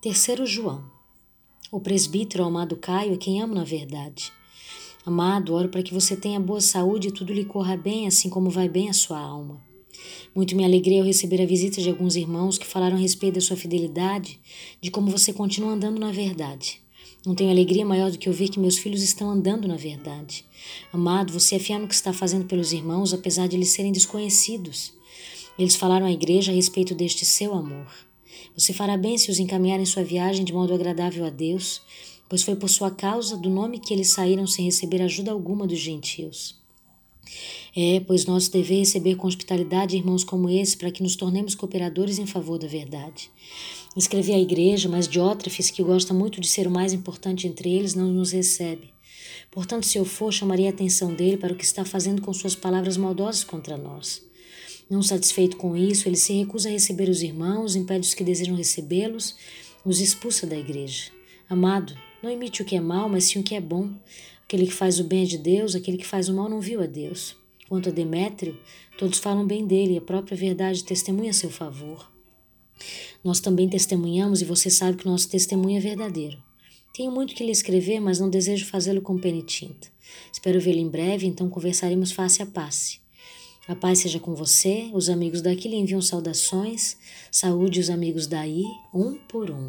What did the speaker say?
Terceiro João. O presbítero amado Caio é quem amo na verdade. Amado, oro para que você tenha boa saúde e tudo lhe corra bem, assim como vai bem a sua alma. Muito me alegrei ao receber a visita de alguns irmãos que falaram a respeito da sua fidelidade, de como você continua andando na verdade. Não tenho alegria maior do que ouvir que meus filhos estão andando na verdade. Amado, você é fiel no que está fazendo pelos irmãos, apesar de eles serem desconhecidos. Eles falaram à igreja a respeito deste seu amor. Você fará bem se os encaminhar em sua viagem de modo agradável a Deus, pois foi por sua causa do nome que eles saíram sem receber ajuda alguma dos gentios. É, pois nós devemos receber com hospitalidade irmãos como esse, para que nos tornemos cooperadores em favor da verdade. Escrevi à igreja, mas Diótrefes, que gosta muito de ser o mais importante entre eles, não nos recebe. Portanto, se eu for, chamaria a atenção dele para o que está fazendo com suas palavras maldosas contra nós. Não satisfeito com isso, ele se recusa a receber os irmãos, impede os que desejam recebê-los, os expulsa da igreja. Amado, não imite o que é mal, mas sim o que é bom. Aquele que faz o bem é de Deus, aquele que faz o mal não viu a Deus. Quanto a Demétrio, todos falam bem dele e a própria verdade testemunha a seu favor. Nós também testemunhamos e você sabe que nosso testemunho é verdadeiro. Tenho muito que lhe escrever, mas não desejo fazê-lo com pena tinta. Espero vê-lo em breve, então conversaremos face a face. A paz seja com você. Os amigos daqui lhe enviam saudações. Saúde os amigos daí, um por um.